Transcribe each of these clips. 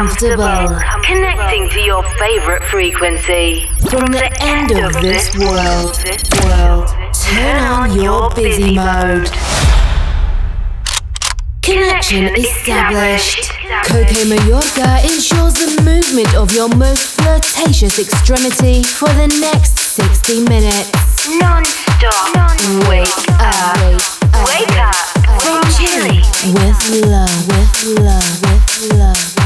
comfortable. Connecting to your favorite frequency. From the end of this world, world, turn on your busy mode. Connection established. Coke Mayorga ensures the movement of your most flirtatious extremity for the next 60 minutes. Non-stop. Wake up. Wake up. Wake up. From Chile. With love. With love. With love.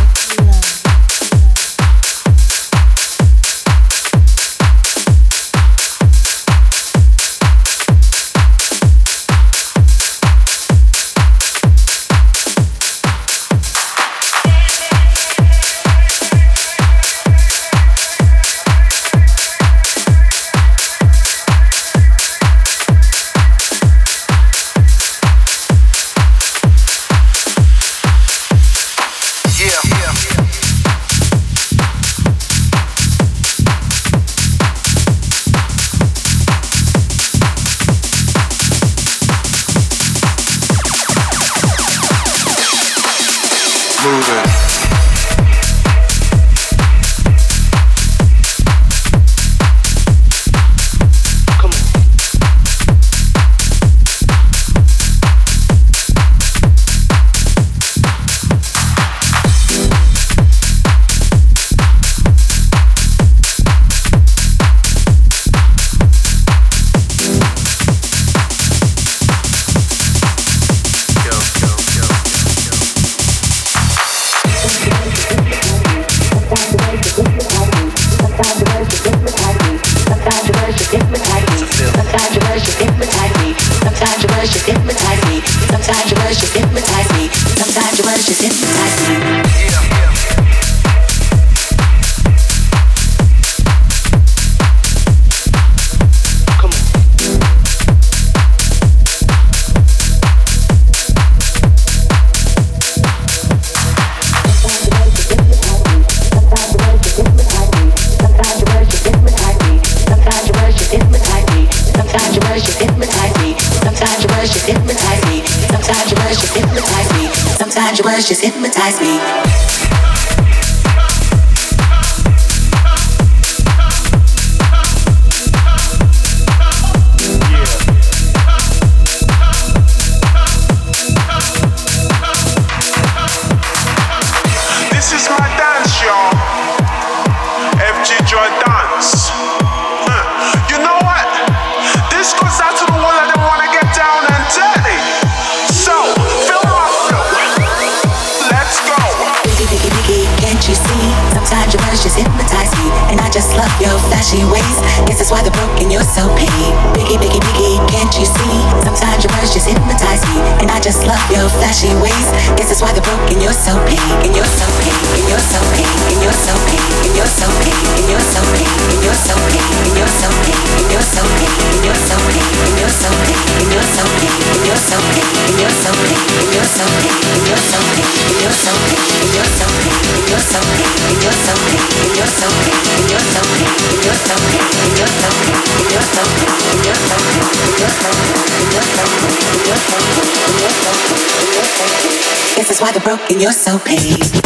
why the broken you're so paid.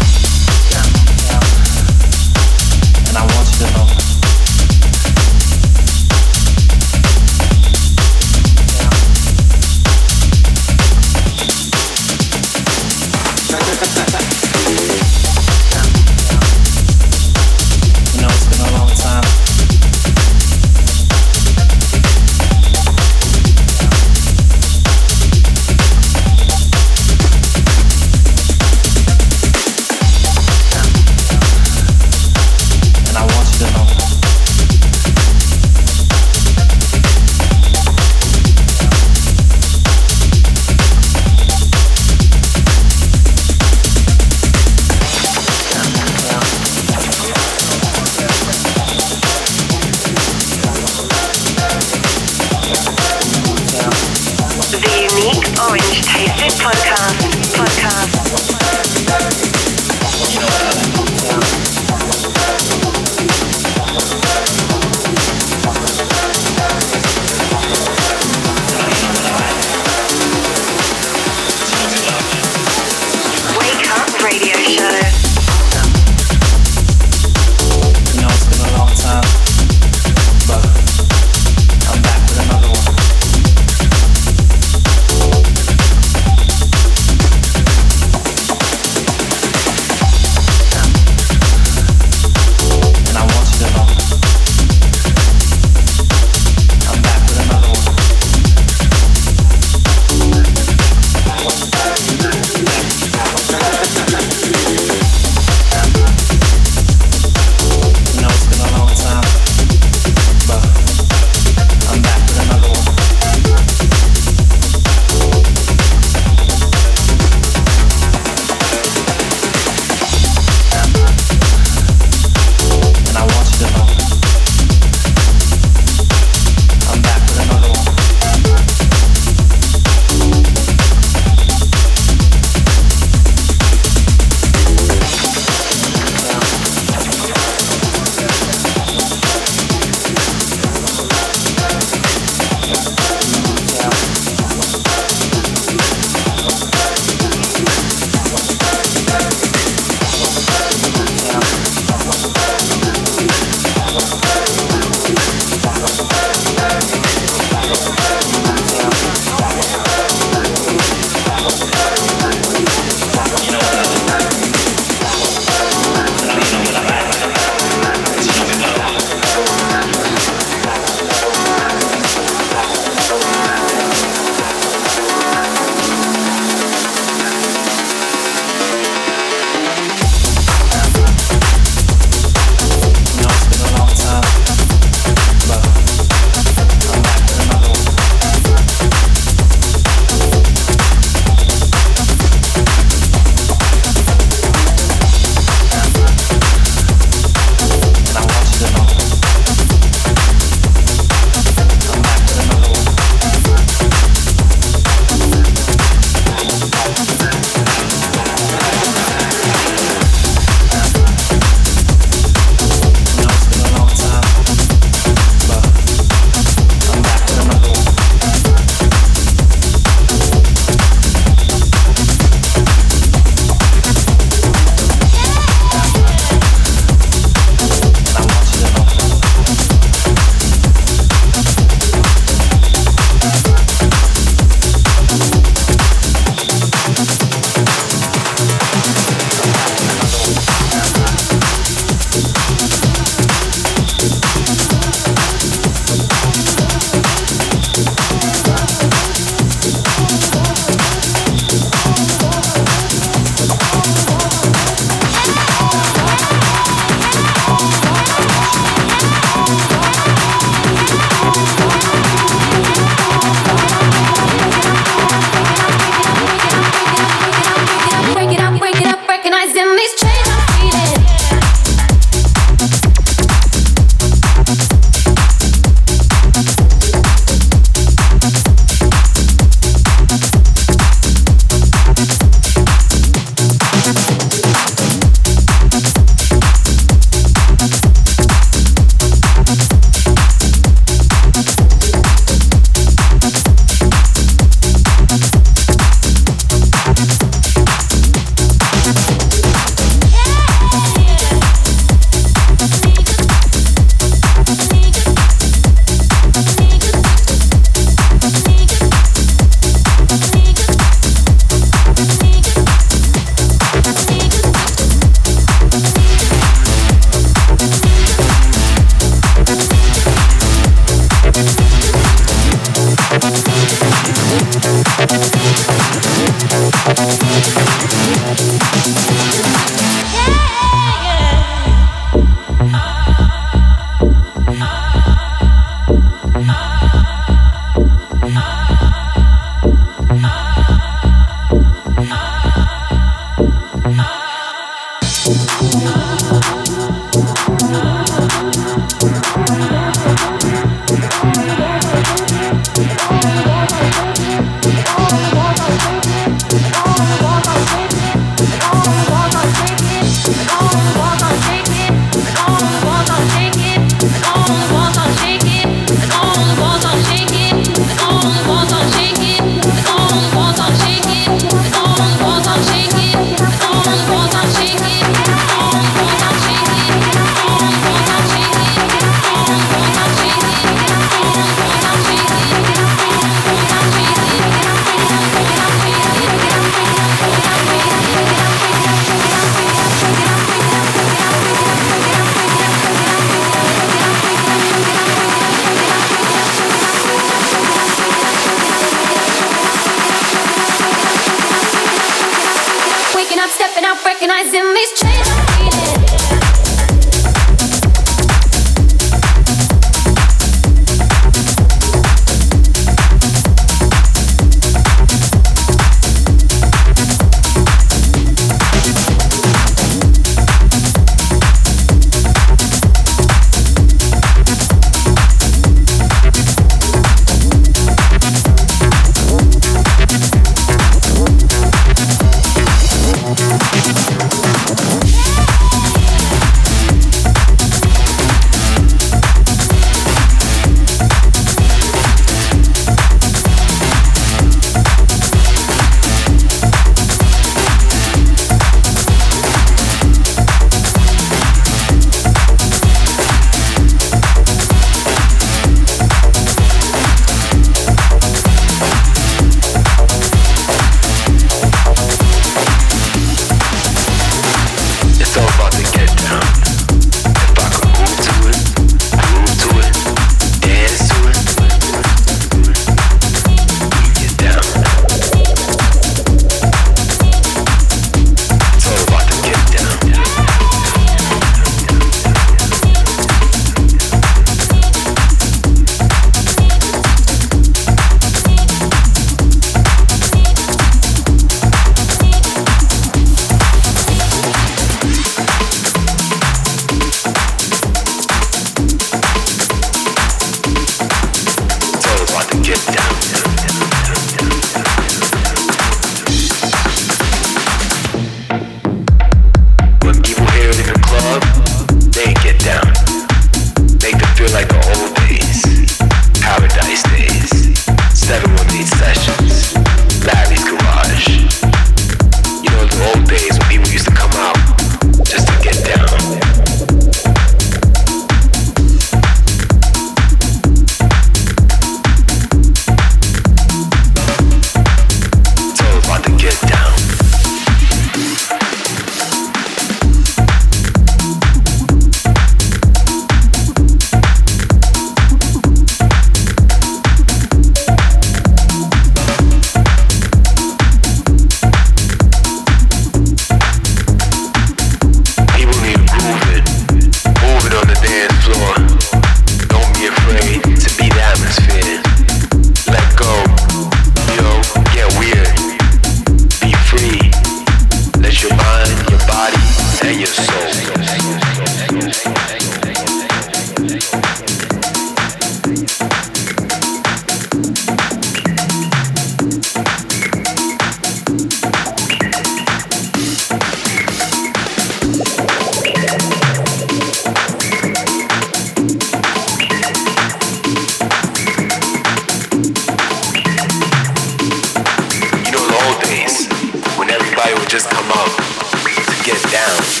Just come out to get down.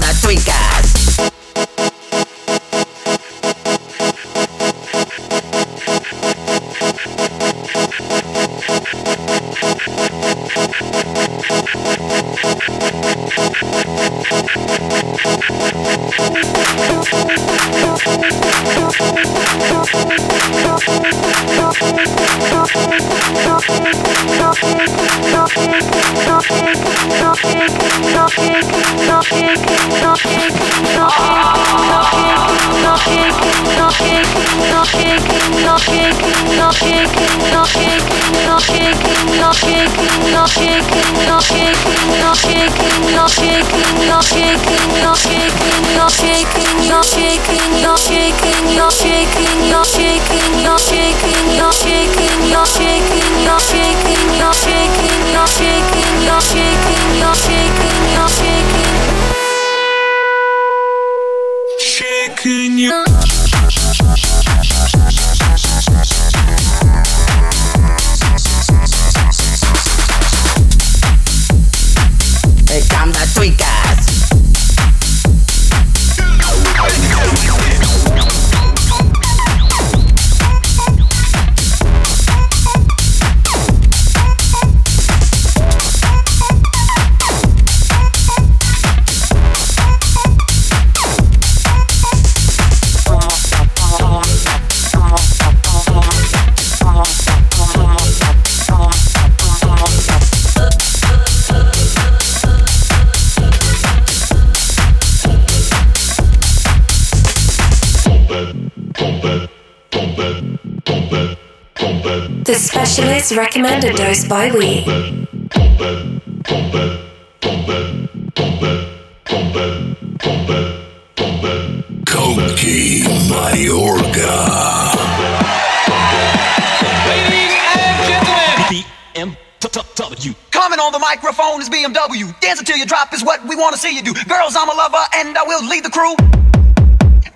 That sweet guy. Specialist recommended dose by we. Coke Mayorga. Ladies and gentlemen, BMW. Coming on the microphone is BMW. Dance until you drop is what we want to see you do. Girls, I'm a lover and I will lead the crew.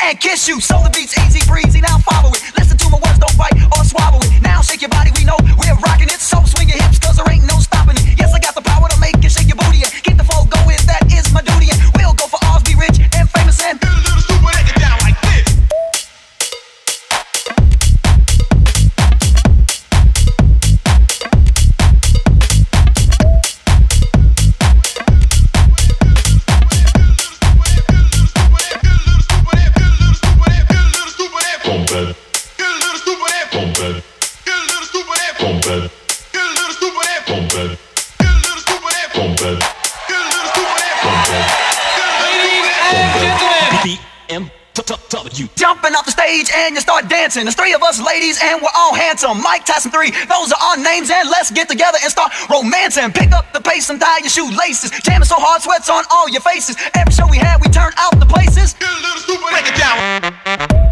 And kiss you, so the beat's easy breezy. Now follow it. Listen my words, don't bite or swallow it. Now shake your body, we know we're rocking it. So swing your hips, cause there ain't no stage and you start dancing. There's three of us ladies and we're all handsome. Mike Tyson 3, those are our names and let's get together and start romancing. Pick up the pace and tie your shoelaces. Jamming so hard, sweats on all your faces. Every show we had, we turned out the places. Get a little stupid, break it down.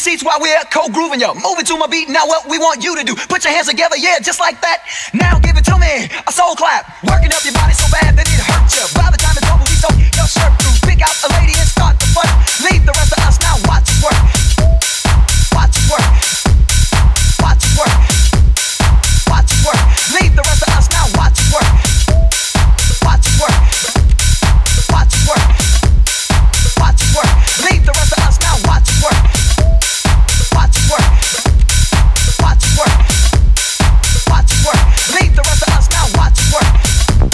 Seats while we're co-grooving you. Moving to my beat, now what we want you to do. Put your hands together, yeah, just like that. Now give it to me, a soul clap. Working up your body so bad that it hurts you. By the time it's over, we soak your shirt through. Pick out a lady and start the fun. Leave the rest of us now, watch it work. Watch it work. Watch it work. Watch it work. Leave the rest of us now, watch it work. Watch it work. Watch it work. Watch it work. Leave the rest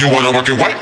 you wanna work it, what?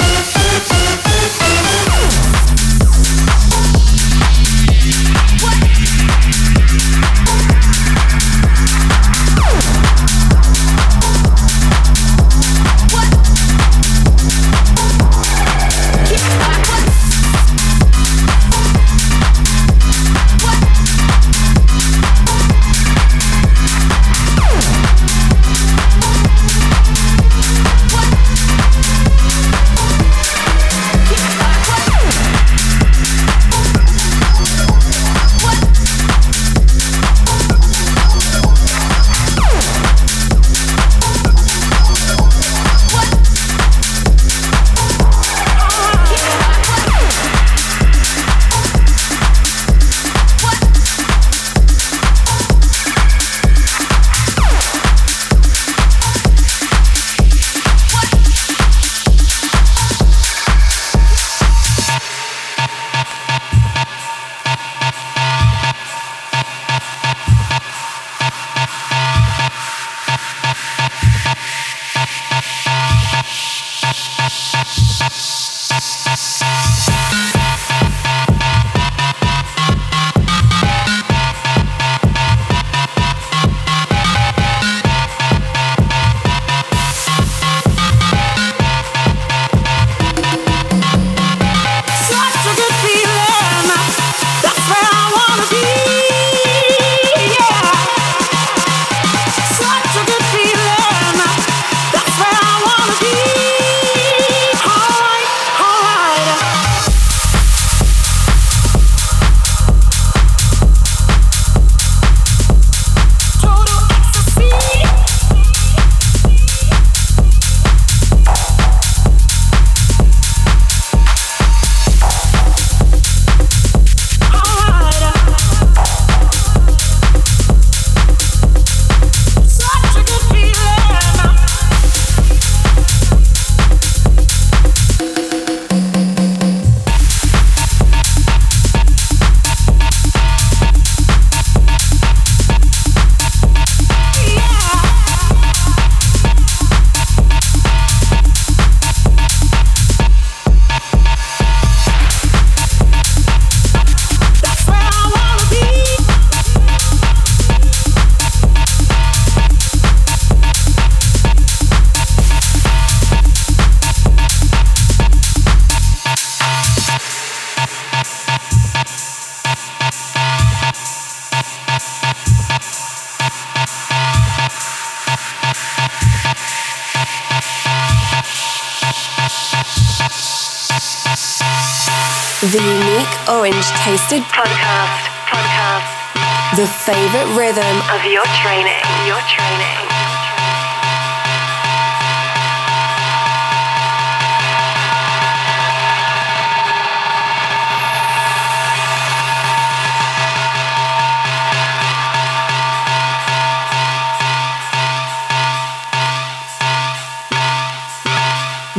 The unique orange tasted podcast. Podcast. The favorite rhythm of your training. Your training.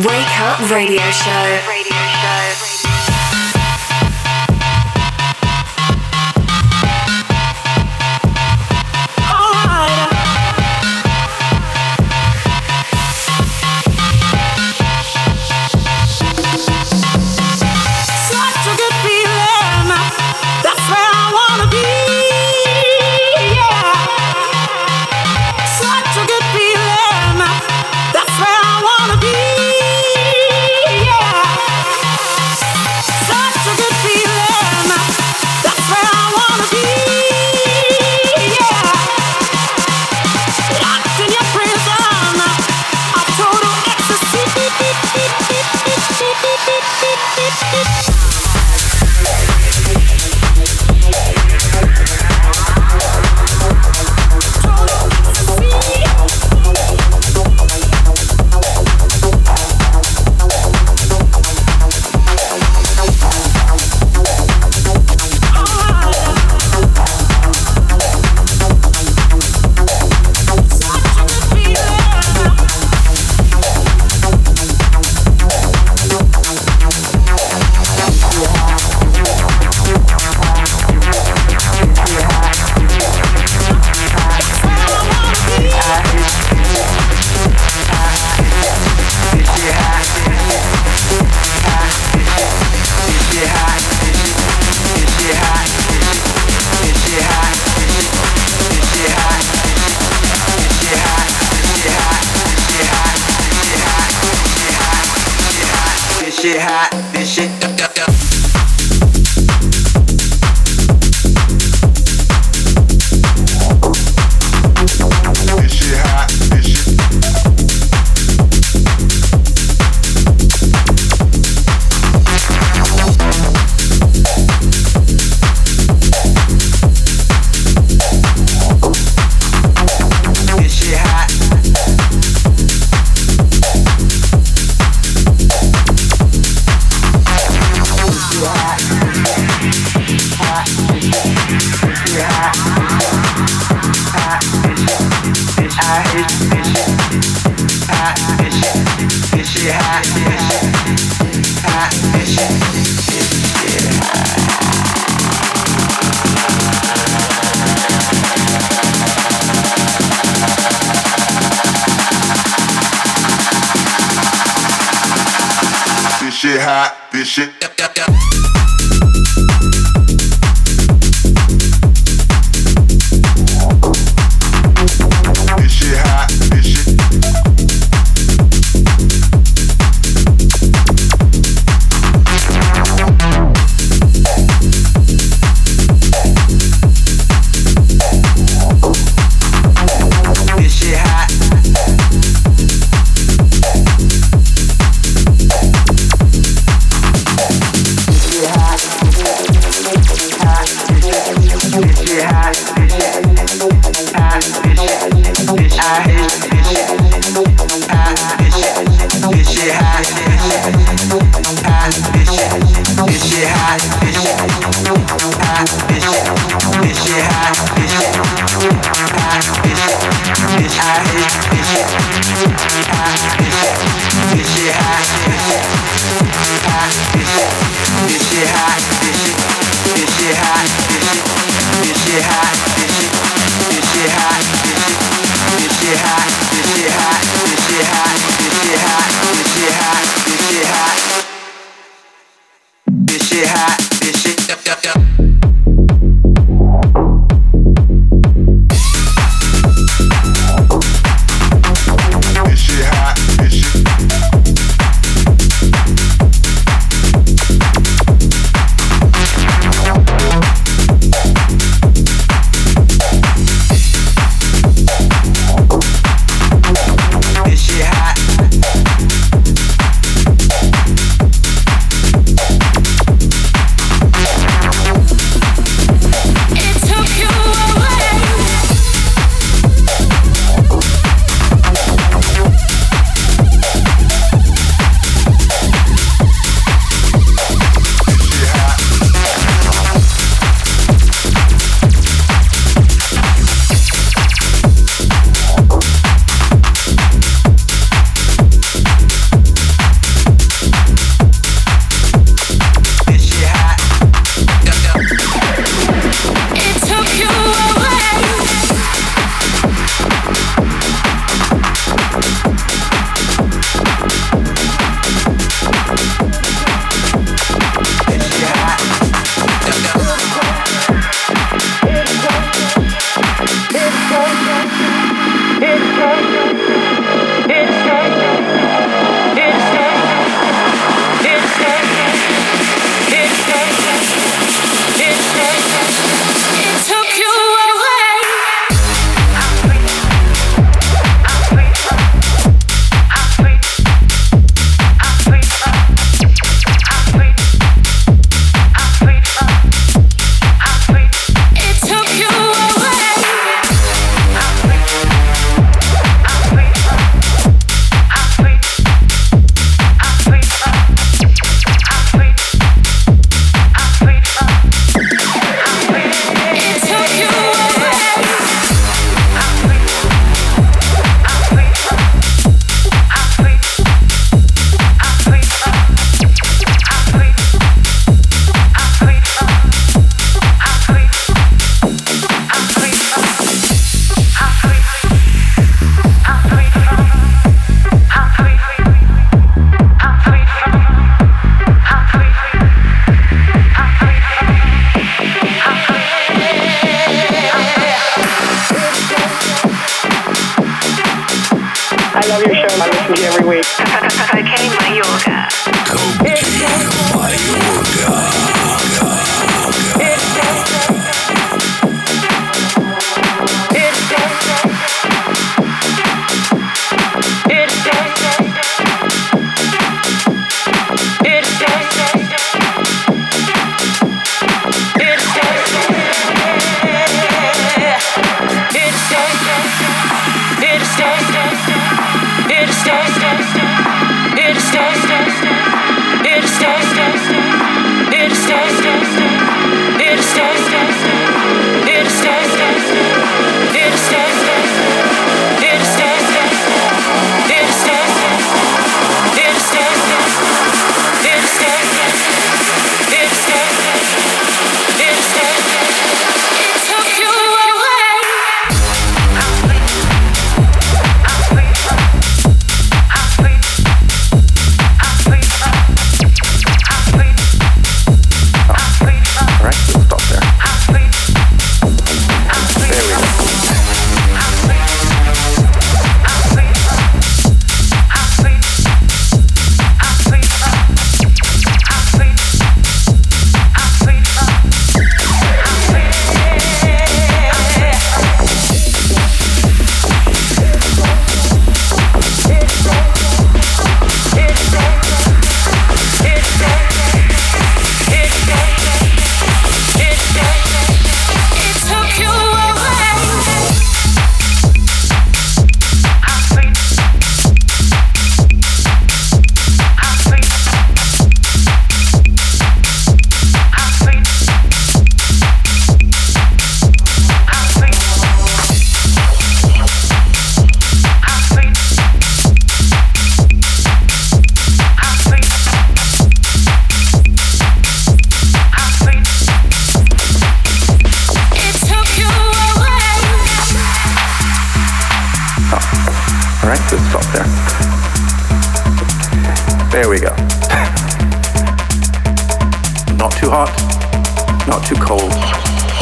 Wake Up Radio Show.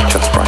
Just right.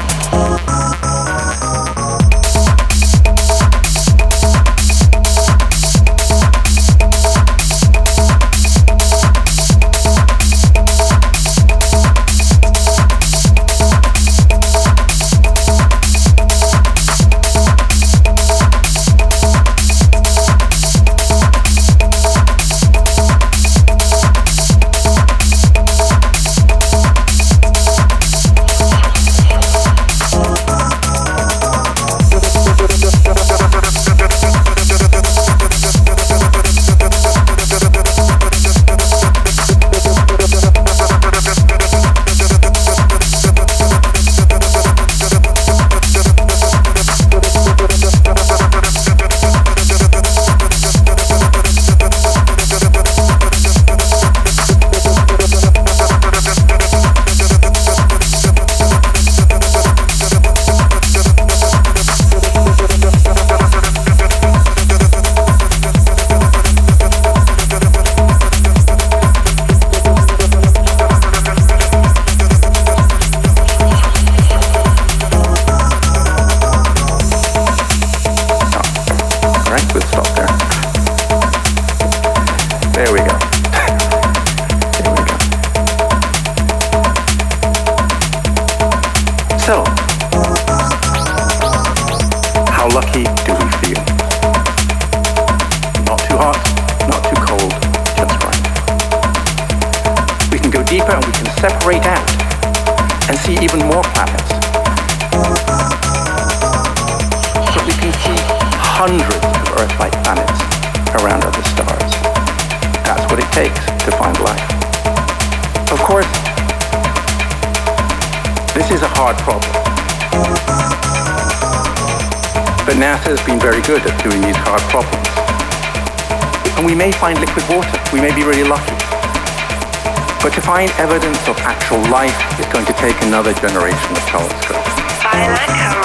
This is a hard problem. But NASA has been very good at doing these hard problems. And we may find liquid water. We may be really lucky. But to find evidence of actual life is going to take another generation of telescopes.